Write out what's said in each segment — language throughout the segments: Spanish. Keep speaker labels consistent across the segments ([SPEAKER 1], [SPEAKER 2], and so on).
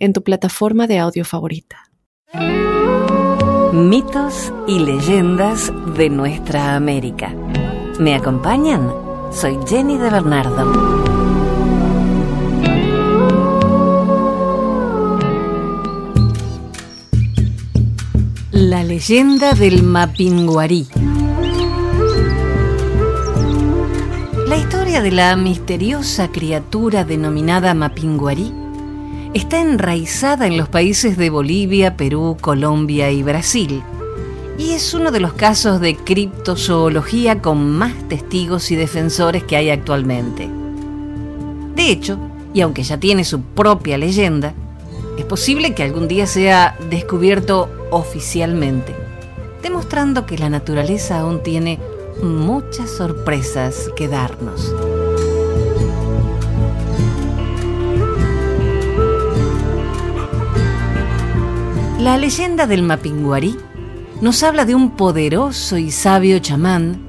[SPEAKER 1] en tu plataforma de audio favorita.
[SPEAKER 2] Mitos y leyendas de nuestra América. ¿Me acompañan? Soy Jenny de Bernardo. La leyenda del Mapinguarí. La historia de la misteriosa criatura denominada Mapinguarí está enraizada en los países de Bolivia, Perú, Colombia y Brasil, y es uno de los casos de criptozoología con más testigos y defensores que hay actualmente. De hecho, y aunque ya tiene su propia leyenda, es posible que algún día sea descubierto oficialmente, demostrando que la naturaleza aún tiene muchas sorpresas que darnos. La leyenda del Mapinguarí nos habla de un poderoso y sabio chamán,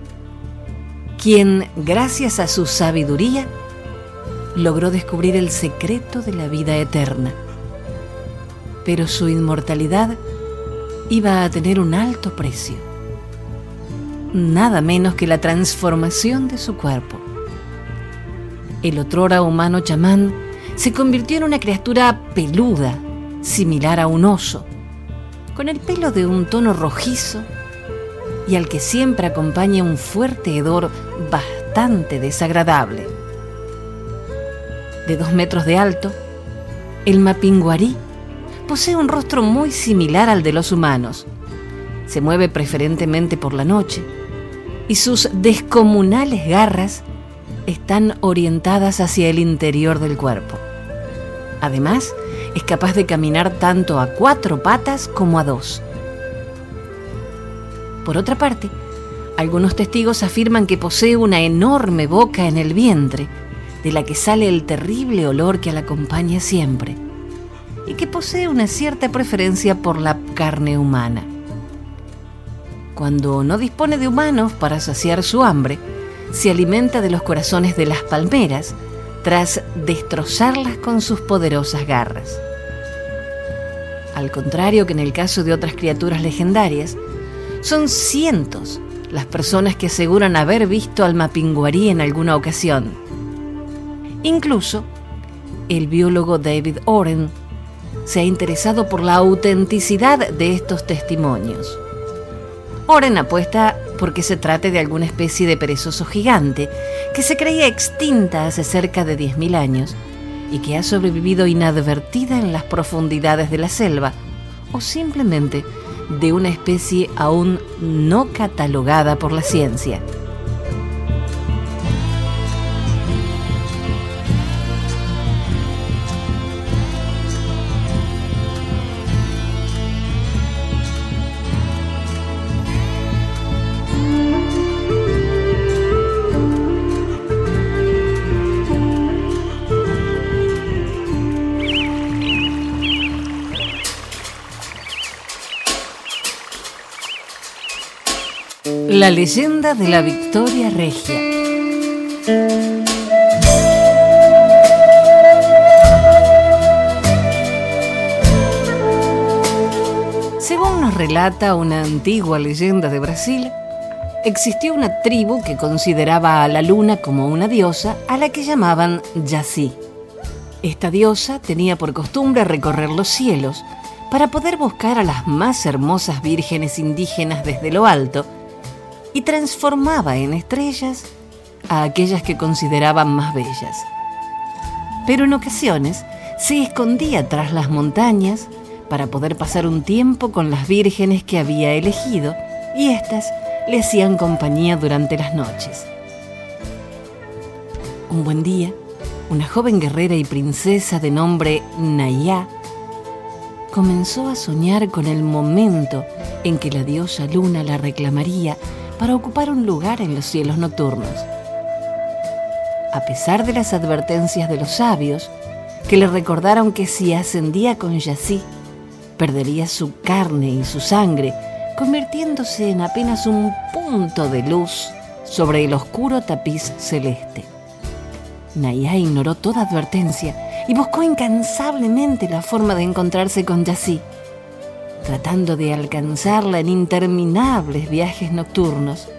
[SPEAKER 2] quien, gracias a su sabiduría, logró descubrir el secreto de la vida eterna. Pero su inmortalidad iba a tener un alto precio. Nada menos que la transformación de su cuerpo. El otrora humano chamán se convirtió en una criatura peluda, similar a un oso, con el pelo de un tono rojizo y al que siempre acompaña un fuerte hedor bastante desagradable. De dos metros de alto, el mapinguarí posee un rostro muy similar al de los humanos. Se mueve preferentemente por la noche y sus descomunales garras están orientadas hacia el interior del cuerpo. Además, es capaz de caminar tanto a cuatro patas como a dos. Por otra parte, algunos testigos afirman que posee una enorme boca en el vientre, de la que sale el terrible olor que la acompaña siempre, y que posee una cierta preferencia por la carne humana. Cuando no dispone de humanos para saciar su hambre, se alimenta de los corazones de las palmeras, tras destrozarlas con sus poderosas garras. Al contrario que en el caso de otras criaturas legendarias, son cientos las personas que aseguran haber visto al mapinguarí en alguna ocasión. Incluso, el biólogo David Oren se ha interesado por la autenticidad de estos testimonios. Oren apuesta porque se trate de alguna especie de perezoso gigante que se creía extinta hace cerca de 10.000 años y que ha sobrevivido inadvertida en las profundidades de la selva o simplemente de una especie aún no catalogada por la ciencia. La leyenda de la Victoria Regia. Según nos relata una antigua leyenda de Brasil, existió una tribu que consideraba a la luna como una diosa a la que llamaban Yací. Esta diosa tenía por costumbre recorrer los cielos para poder buscar a las más hermosas vírgenes indígenas desde lo alto y transformaba en estrellas a aquellas que consideraban más bellas. Pero en ocasiones se escondía tras las montañas para poder pasar un tiempo con las vírgenes que había elegido y éstas le hacían compañía durante las noches. Un buen día, una joven guerrera y princesa de nombre Nayá comenzó a soñar con el momento en que la diosa Luna la reclamaría para ocupar un lugar en los cielos nocturnos. A pesar de las advertencias de los sabios, que le recordaron que si ascendía con Yací, perdería su carne y su sangre, convirtiéndose en apenas un punto de luz sobre el oscuro tapiz celeste. Naya ignoró toda advertencia y buscó incansablemente la forma de encontrarse con Yací, tratando de alcanzarla en interminables viajes nocturnos.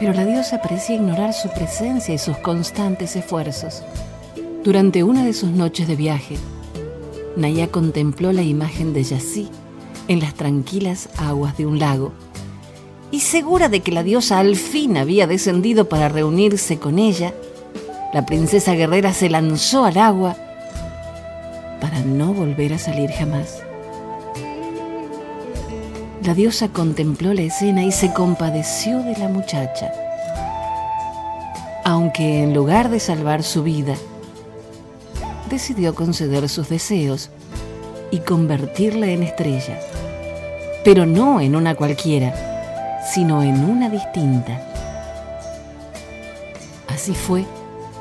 [SPEAKER 2] Pero la diosa parecía ignorar su presencia y sus constantes esfuerzos. Durante una de sus noches de viaje, Naya contempló la imagen de Yací en las tranquilas aguas de un lago, y segura de que la diosa al fin había descendido para reunirse con ella, la princesa guerrera se lanzó al agua para no volver a salir jamás. La diosa contempló la escena y se compadeció de la muchacha. Aunque en lugar de salvar su vida, decidió conceder sus deseos y convertirla en estrella, pero no en una cualquiera, sino en una distinta. Así fue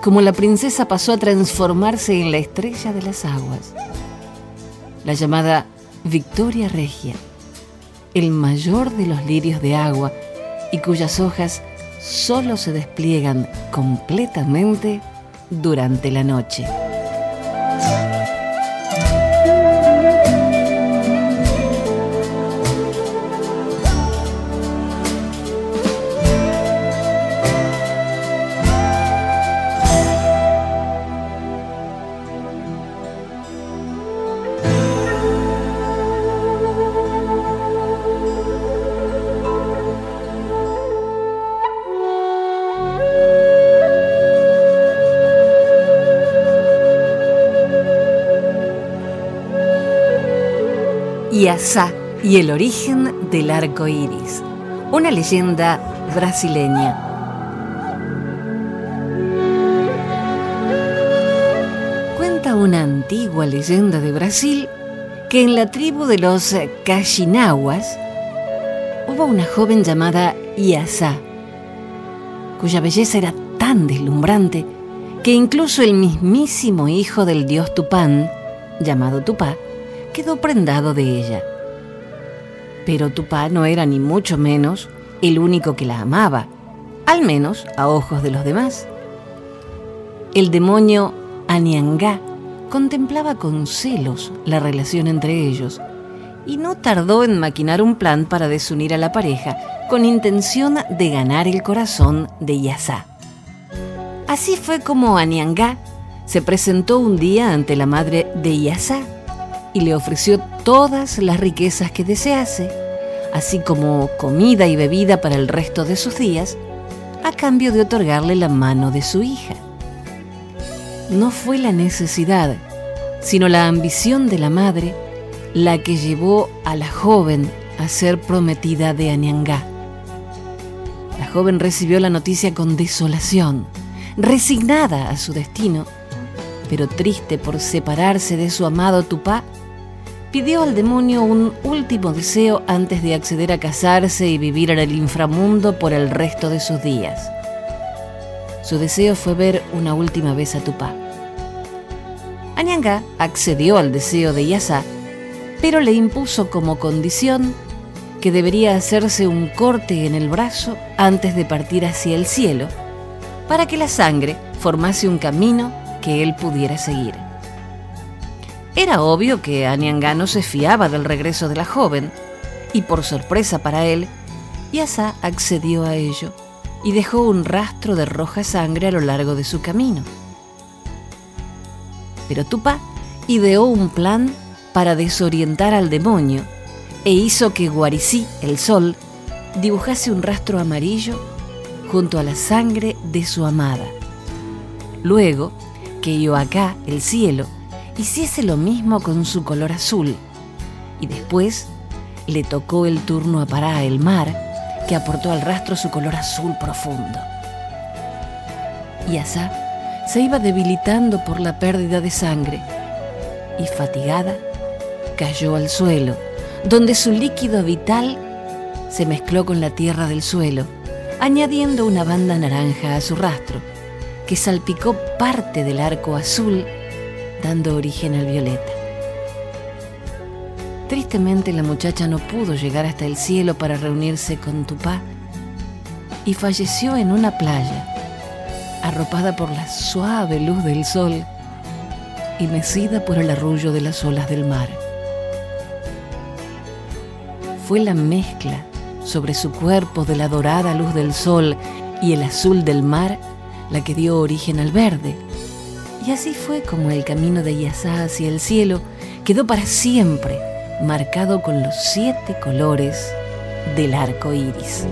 [SPEAKER 2] como la princesa pasó a transformarse en la estrella de las aguas, la llamada Victoria Regia, el mayor de los lirios de agua y cuyas hojas solo se despliegan completamente durante la noche. Y el origen del arco iris, una leyenda brasileña. Cuenta una antigua leyenda de Brasil que en la tribu de los Cachinahuas hubo una joven llamada Yasá, cuya belleza era tan deslumbrante que incluso el mismísimo hijo del dios Tupán, llamado Tupá, quedó prendado de ella. Pero Tupá no era ni mucho menos el único que la amaba, al menos a ojos de los demás. El demonio Aniangá contemplaba con celos la relación entre ellos y no tardó en maquinar un plan para desunir a la pareja con intención de ganar el corazón de Yasá. Así fue como Aniangá se presentó un día ante la madre de Yasá y le ofreció todas las riquezas que desease, así como comida y bebida para el resto de sus días, a cambio de otorgarle la mano de su hija. No fue la necesidad, sino la ambición de la madre la que llevó a la joven a ser prometida de Aniangá. La joven recibió la noticia con desolación, resignada a su destino, pero triste por separarse de su amado Tupá, pidió al demonio un último deseo antes de acceder a casarse y vivir en el inframundo por el resto de sus días. Su deseo fue ver una última vez a Tupá. Anyanga accedió al deseo de Yasa, pero le impuso como condición que debería hacerse un corte en el brazo antes de partir hacia el cielo, para que la sangre formase un camino que él pudiera seguir. Era obvio que no se fiaba del regreso de la joven, y por sorpresa para él, Yasa accedió a ello y dejó un rastro de roja sangre a lo largo de su camino. Pero Tupá ideó un plan para desorientar al demonio e hizo que Guaricí, el sol, dibujase un rastro amarillo junto a la sangre de su amada. Luego, que Yoacá, el cielo, hiciese lo mismo con su color azul. Y después le tocó el turno a Pará, el mar, que aportó al rastro su color azul profundo. Y Asá se iba debilitando por la pérdida de sangre y fatigada cayó al suelo, donde su líquido vital se mezcló con la tierra del suelo, añadiendo una banda naranja a su rastro, que salpicó parte del arco azul, dando origen al violeta. Tristemente la muchacha no pudo llegar hasta el cielo para reunirse con Tupá y falleció en una playa, arropada por la suave luz del sol y mecida por el arrullo de las olas del mar. Fue la mezcla sobre su cuerpo de la dorada luz del sol y el azul del mar la que dio origen al verde. Y así fue como el camino de Yasá hacia el cielo quedó para siempre marcado con los siete colores del arco iris.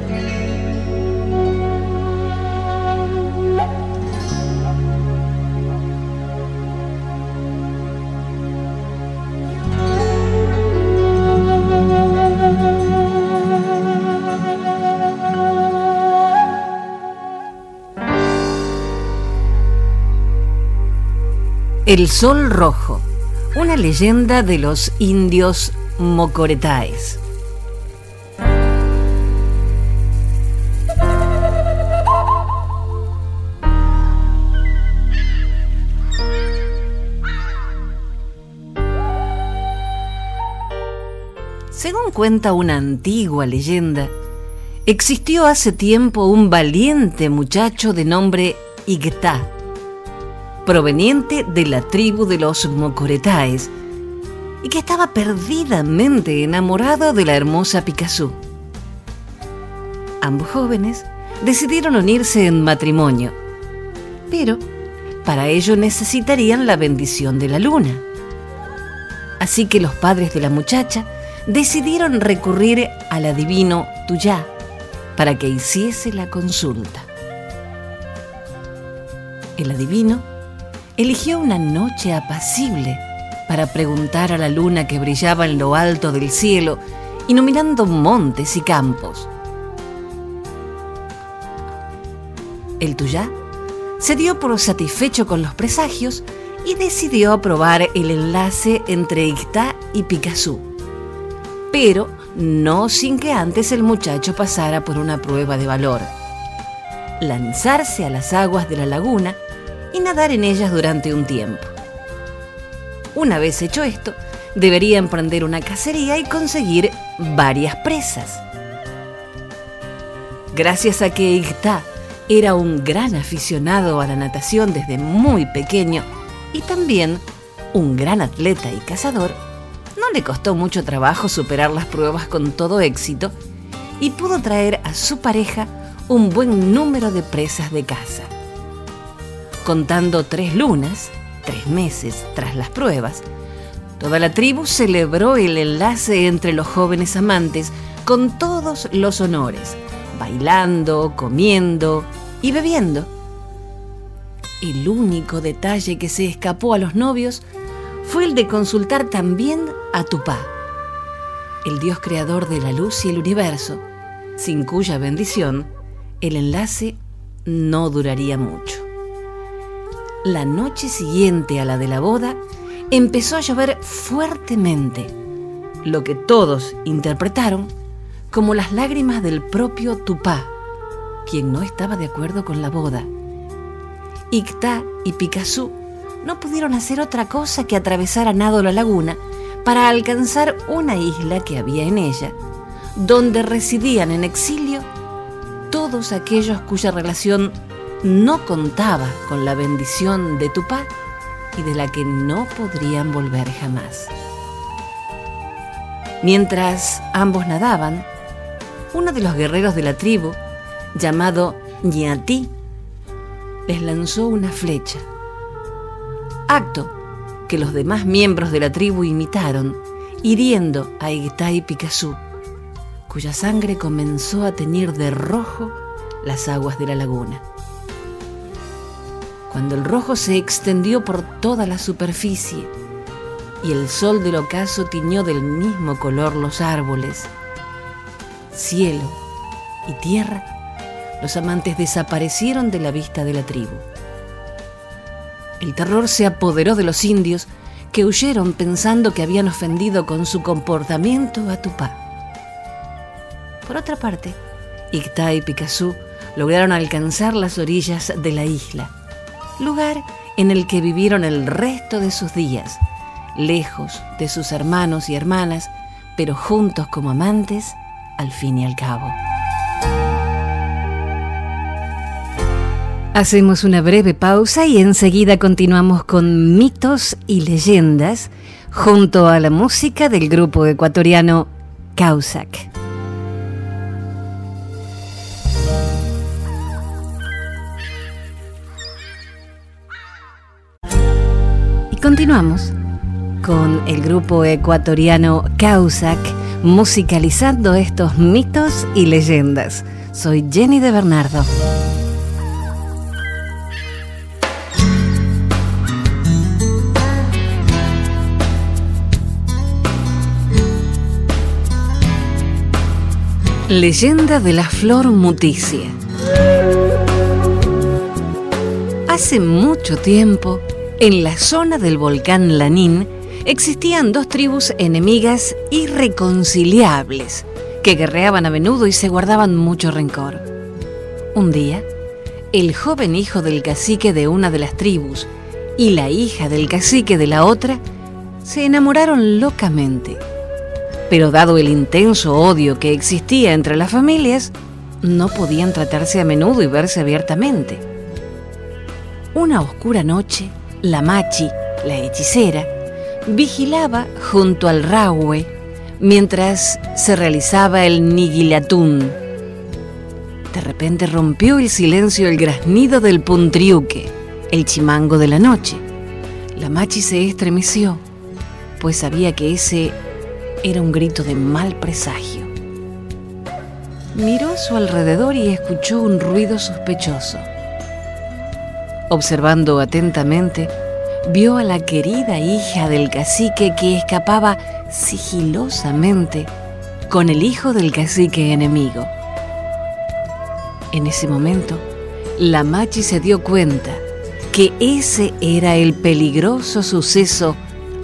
[SPEAKER 2] El Sol Rojo, una leyenda de los indios mocoretaes. Según cuenta una antigua leyenda, existió hace tiempo un valiente muchacho de nombre Igtá proveniente de la tribu de los Mocoretaes, y que estaba perdidamente enamorado de la hermosa Picasso. Ambos jóvenes decidieron unirse en matrimonio, pero para ello necesitarían la bendición de la luna. Así que los padres de la muchacha decidieron recurrir al adivino Tuyá para que hiciese la consulta. El adivino eligió una noche apacible para preguntar a la luna que brillaba en lo alto del cielo, iluminando montes y campos. El Tuyá se dio por satisfecho con los presagios y decidió aprobar el enlace entre Ictá y Picasso, pero no sin que antes el muchacho pasara por una prueba de valor. Lanzarse a las aguas de la laguna y nadar en ellas durante un tiempo. Una vez hecho esto, debería emprender una cacería y conseguir varias presas. Gracias a que Igta era un gran aficionado a la natación desde muy pequeño y también un gran atleta y cazador, no le costó mucho trabajo superar las pruebas con todo éxito y pudo traer a su pareja un buen número de presas de caza. Contando tres lunas, tres meses tras las pruebas, toda la tribu celebró el enlace entre los jóvenes amantes con todos los honores, bailando, comiendo y bebiendo. El único detalle que se escapó a los novios fue el de consultar también a Tupá, el dios creador de la luz y el universo, sin cuya bendición el enlace no duraría mucho. La noche siguiente a la de la boda, empezó a llover fuertemente, lo que todos interpretaron como las lágrimas del propio Tupá, quien no estaba de acuerdo con la boda. Ictá y Picasso no pudieron hacer otra cosa que atravesar a nado la laguna para alcanzar una isla que había en ella, donde residían en exilio todos aquellos cuya relación no contaba con la bendición de Tupá y de la que no podrían volver jamás. Mientras ambos nadaban, uno de los guerreros de la tribu, llamado Ñatí, les lanzó una flecha. Acto que los demás miembros de la tribu imitaron, hiriendo a Igtá y Picasso, cuya sangre comenzó a teñir de rojo las aguas de la laguna cuando el rojo se extendió por toda la superficie y el sol del ocaso tiñó del mismo color los árboles, cielo y tierra, los amantes desaparecieron de la vista de la tribu. El terror se apoderó de los indios que huyeron pensando que habían ofendido con su comportamiento a Tupá. Por otra parte, Icta y Picasso lograron alcanzar las orillas de la isla, lugar en el que vivieron el resto de sus días, lejos de sus hermanos y hermanas, pero juntos como amantes al fin y al cabo. Hacemos una breve pausa y enseguida continuamos con mitos y leyendas junto a la música del grupo ecuatoriano Causac. Continuamos con el grupo ecuatoriano Causac musicalizando estos mitos y leyendas. Soy Jenny de Bernardo. Leyenda de la flor muticia. Hace mucho tiempo, en la zona del volcán Lanín, existían dos tribus enemigas irreconciliables que guerreaban a menudo y se guardaban mucho rencor. Un día, el joven hijo del cacique de una de las tribus y la hija del cacique de la otra se enamoraron locamente. Pero dado el intenso odio que existía entre las familias, no podían tratarse a menudo y verse abiertamente. Una oscura noche, la machi, la hechicera, vigilaba junto al Rahue mientras se realizaba el Nigilatún. De repente rompió el silencio el graznido del puntriuque, el chimango de la noche. La machi se estremeció, pues sabía que ese era un grito de mal presagio. Miró a su alrededor y escuchó un ruido sospechoso. Observando atentamente, vio a la querida hija del cacique que escapaba sigilosamente con el hijo del cacique enemigo. En ese momento, la machi se dio cuenta que ese era el peligroso suceso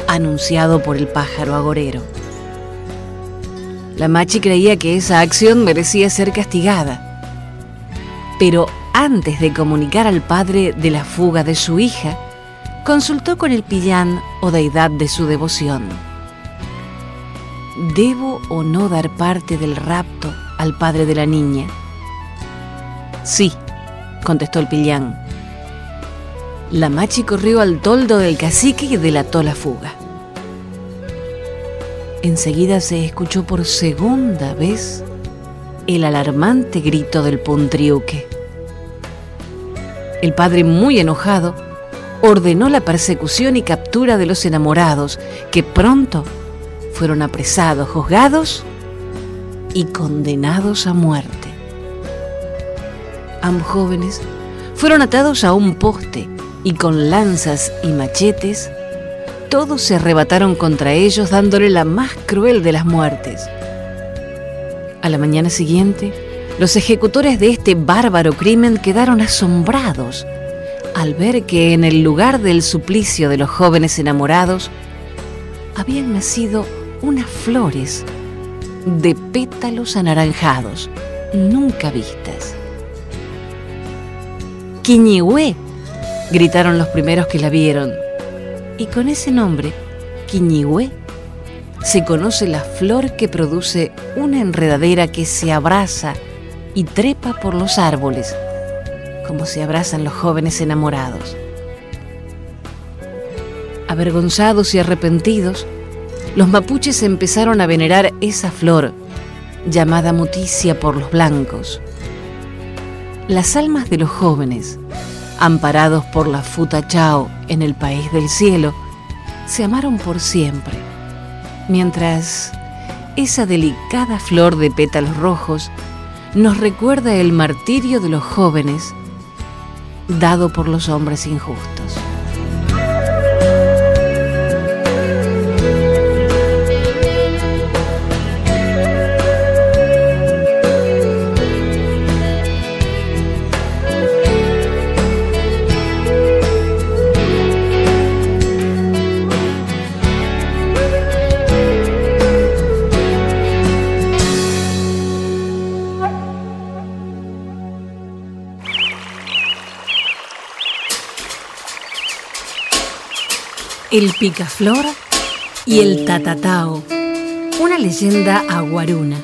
[SPEAKER 2] anunciado por el pájaro agorero. La machi creía que esa acción merecía ser castigada, pero antes de comunicar al padre de la fuga de su hija, consultó con el pillán o deidad de su devoción. ¿Debo o no dar parte del rapto al padre de la niña? Sí, contestó el pillán. La machi corrió al toldo del cacique y delató la fuga. Enseguida se escuchó por segunda vez el alarmante grito del puntriuque. El padre, muy enojado, ordenó la persecución y captura de los enamorados, que pronto fueron apresados, juzgados y condenados a muerte. Ambos jóvenes fueron atados a un poste y con lanzas y machetes, todos se arrebataron contra ellos dándole la más cruel de las muertes. A la mañana siguiente, los ejecutores de este bárbaro crimen quedaron asombrados al ver que en el lugar del suplicio de los jóvenes enamorados habían nacido unas flores de pétalos anaranjados nunca vistas. ¡Quiñihue! gritaron los primeros que la vieron. Y con ese nombre, Quiñihue, se conoce la flor que produce una enredadera que se abraza y trepa por los árboles como se abrazan los jóvenes enamorados. Avergonzados y arrepentidos, los mapuches empezaron a venerar esa flor, llamada muticia por los blancos. Las almas de los jóvenes, amparados por la futa chao en el país del cielo, se amaron por siempre, mientras esa delicada flor de pétalos rojos nos recuerda el martirio de los jóvenes dado por los hombres injustos. El picaflor y el tatatao, una leyenda aguaruna.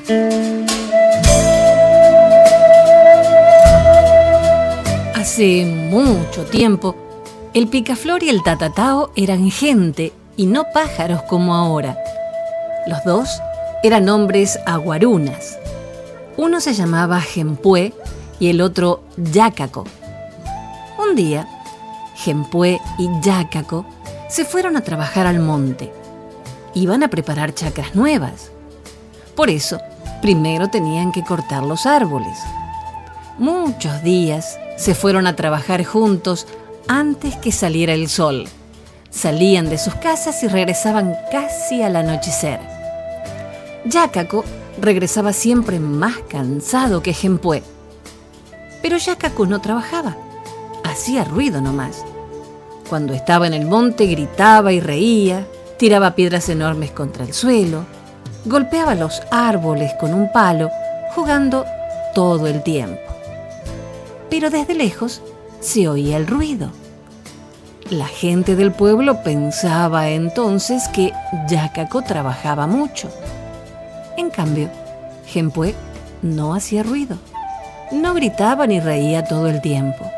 [SPEAKER 2] Hace mucho tiempo, el picaflor y el tatatao eran gente y no pájaros como ahora. Los dos eran hombres aguarunas. Uno se llamaba Gempue y el otro Yacaco. Un día, Gempue y Yacaco se fueron a trabajar al monte. Iban a preparar chacras nuevas. Por eso, primero tenían que cortar los árboles. Muchos días se fueron a trabajar juntos antes que saliera el sol. Salían de sus casas y regresaban casi al anochecer. Yacaco regresaba siempre más cansado que Gempue. Pero Yacaco no trabajaba, hacía ruido nomás. Cuando estaba en el monte gritaba y reía, tiraba piedras enormes contra el suelo, golpeaba los árboles con un palo, jugando todo el tiempo. Pero desde lejos se oía el ruido. La gente del pueblo pensaba entonces que Yacaco trabajaba mucho. En cambio, Gempue no hacía ruido. No gritaba ni reía todo el tiempo.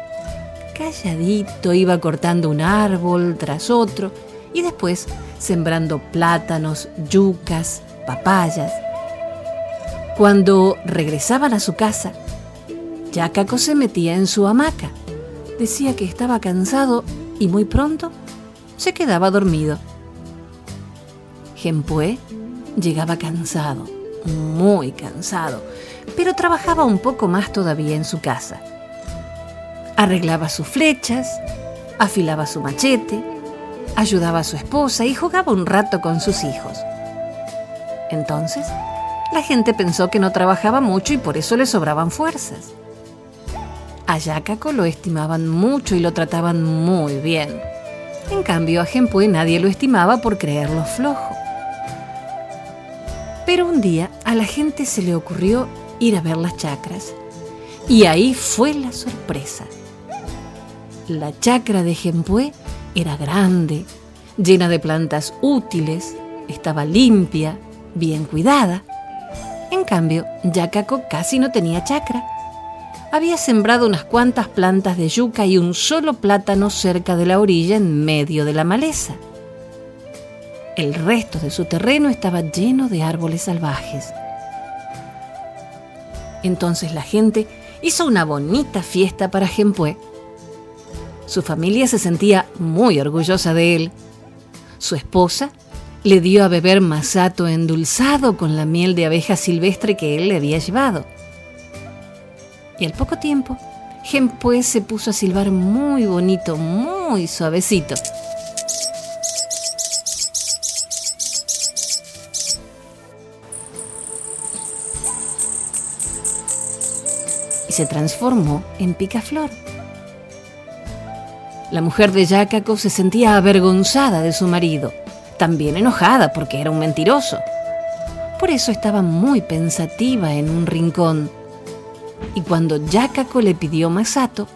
[SPEAKER 2] Calladito iba cortando un árbol tras otro y después sembrando plátanos, yucas, papayas. Cuando regresaban a su casa, Yacaco se metía en su hamaca. Decía que estaba cansado y muy pronto se quedaba dormido. Gempue llegaba cansado, muy cansado, pero trabajaba un poco más todavía en su casa. Arreglaba sus flechas, afilaba su machete, ayudaba a su esposa y jugaba un rato con sus hijos. Entonces, la gente pensó que no trabajaba mucho y por eso le sobraban fuerzas. A Yacaco lo estimaban mucho y lo trataban muy bien. En cambio, a Gempue nadie lo estimaba por creerlo flojo. Pero un día a la gente se le ocurrió ir a ver las chacras. Y ahí fue la sorpresa. La chacra de Gempue era grande, llena de plantas útiles, estaba limpia, bien cuidada. En cambio, Yacaco casi no tenía chacra. Había sembrado unas cuantas plantas de yuca y un solo plátano cerca de la orilla en medio de la maleza. El resto de su terreno estaba lleno de árboles salvajes. Entonces la gente hizo una bonita fiesta para Gempue. Su familia se sentía muy orgullosa de él. Su esposa le dio a beber masato endulzado con la miel de abeja silvestre que él le había llevado. Y al poco tiempo, Gempue se puso a silbar muy bonito, muy suavecito. se transformó en picaflor. La mujer de Yacaco se sentía avergonzada de su marido, también enojada porque era un mentiroso. Por eso estaba muy pensativa en un rincón. Y cuando Yacaco le pidió masato,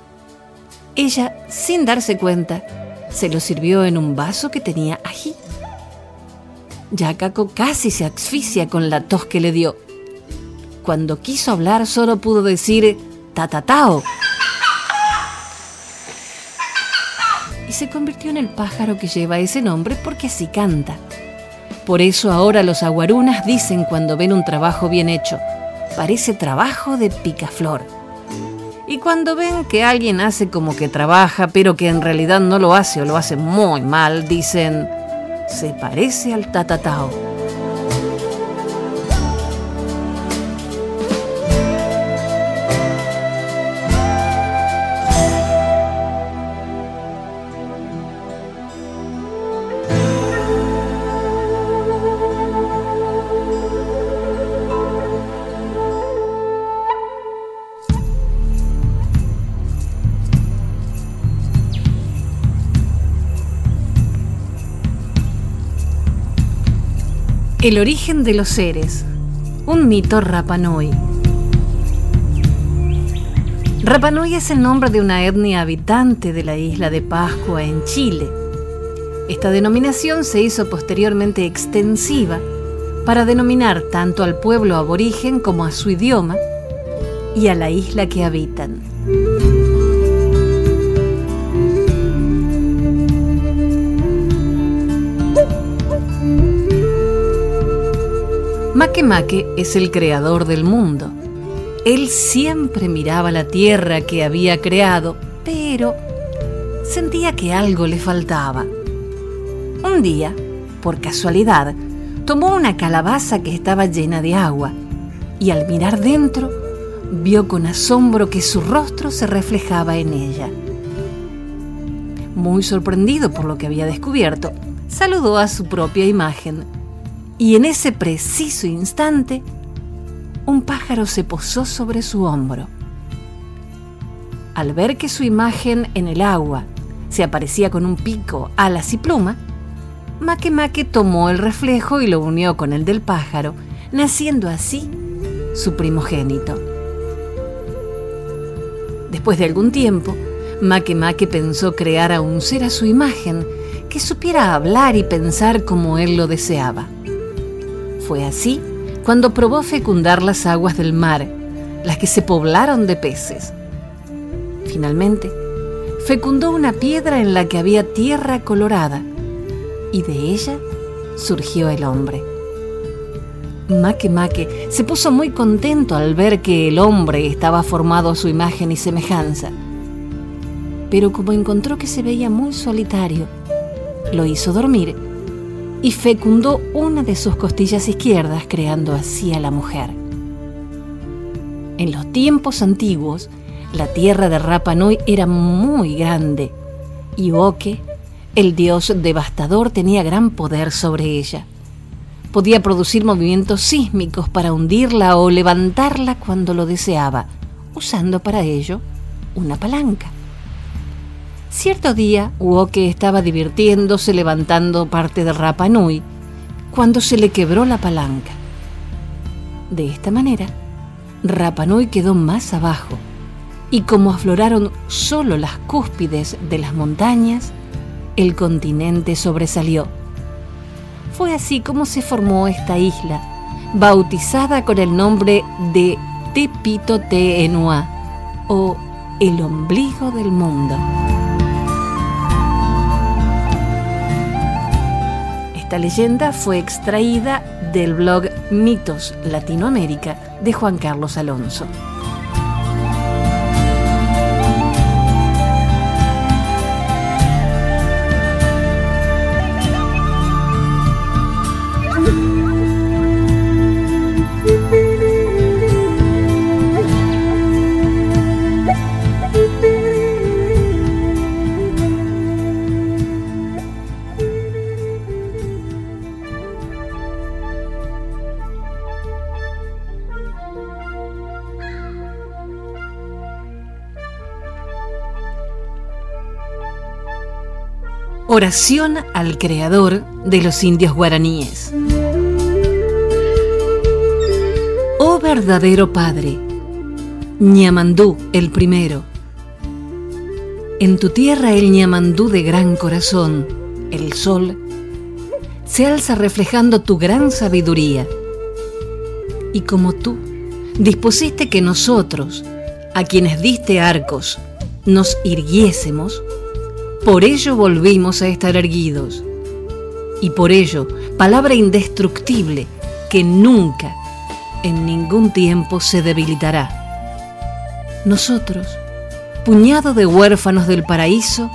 [SPEAKER 2] ella, sin darse cuenta, se lo sirvió en un vaso que tenía ají. Yacaco casi se asfixia con la tos que le dio. Cuando quiso hablar solo pudo decir tatatao. Y se convirtió en el pájaro que lleva ese nombre porque así canta. Por eso ahora los aguarunas dicen cuando ven un trabajo bien hecho, parece trabajo de picaflor. Y cuando ven que alguien hace como que trabaja, pero que en realidad no lo hace o lo hace muy mal, dicen, se parece al tatatao. El origen de los seres. Un mito Rapanui. Rapanui es el nombre de una etnia habitante de la isla de Pascua en Chile. Esta denominación se hizo posteriormente extensiva para denominar tanto al pueblo aborigen como a su idioma y a la isla que habitan. Makemake es el creador del mundo. Él siempre miraba la tierra que había creado, pero sentía que algo le faltaba. Un día, por casualidad, tomó una calabaza que estaba llena de agua y al mirar dentro vio con asombro que su rostro se reflejaba en ella. Muy sorprendido por lo que había descubierto, saludó a su propia imagen y en ese preciso instante un pájaro se posó sobre su hombro. Al ver que su imagen en el agua se aparecía con un pico, alas y pluma, Makemake tomó el reflejo y lo unió con el del pájaro, naciendo así su primogénito. Después de algún tiempo, Makemake pensó crear a un ser a su imagen que supiera hablar y pensar como él lo deseaba. Fue así cuando probó fecundar las aguas del mar, las que se poblaron de peces. Finalmente, fecundó una piedra en la que había tierra colorada y de ella surgió el hombre. Make Make se puso muy contento al ver que el hombre estaba formado a su imagen y semejanza. Pero como encontró que se veía muy solitario, lo hizo dormir y fecundó una de sus costillas izquierdas, creando así a la mujer. En los tiempos antiguos, la tierra de Rapa Nui era muy grande y Oke, el dios devastador, tenía gran poder sobre ella. Podía producir movimientos sísmicos para hundirla o levantarla cuando lo deseaba, usando para ello una palanca. Cierto día, Uoke estaba divirtiéndose levantando parte de Rapa Nui cuando se le quebró la palanca. De esta manera, Rapa Nui quedó más abajo y como afloraron solo las cúspides de las montañas, el continente sobresalió. Fue así como se formó esta isla, bautizada con el nombre de Tepito Te Enua o el ombligo del mundo. Esta leyenda fue extraída del blog Mitos Latinoamérica de Juan Carlos Alonso. Oración al Creador de los indios guaraníes. Oh verdadero Padre, Ñamandú el primero. En tu tierra el Ñamandú de gran corazón, el sol, se alza reflejando tu gran sabiduría. Y como tú dispusiste que nosotros, a quienes diste arcos, nos irguiésemos, por ello volvimos a estar erguidos. Y por ello, palabra indestructible que nunca, en ningún tiempo se debilitará. Nosotros, puñado de huérfanos del paraíso,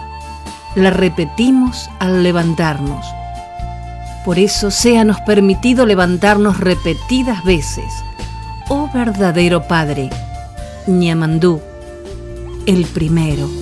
[SPEAKER 2] la repetimos al levantarnos. Por eso séanos permitido levantarnos repetidas veces, oh verdadero Padre, Ñamandú, el primero.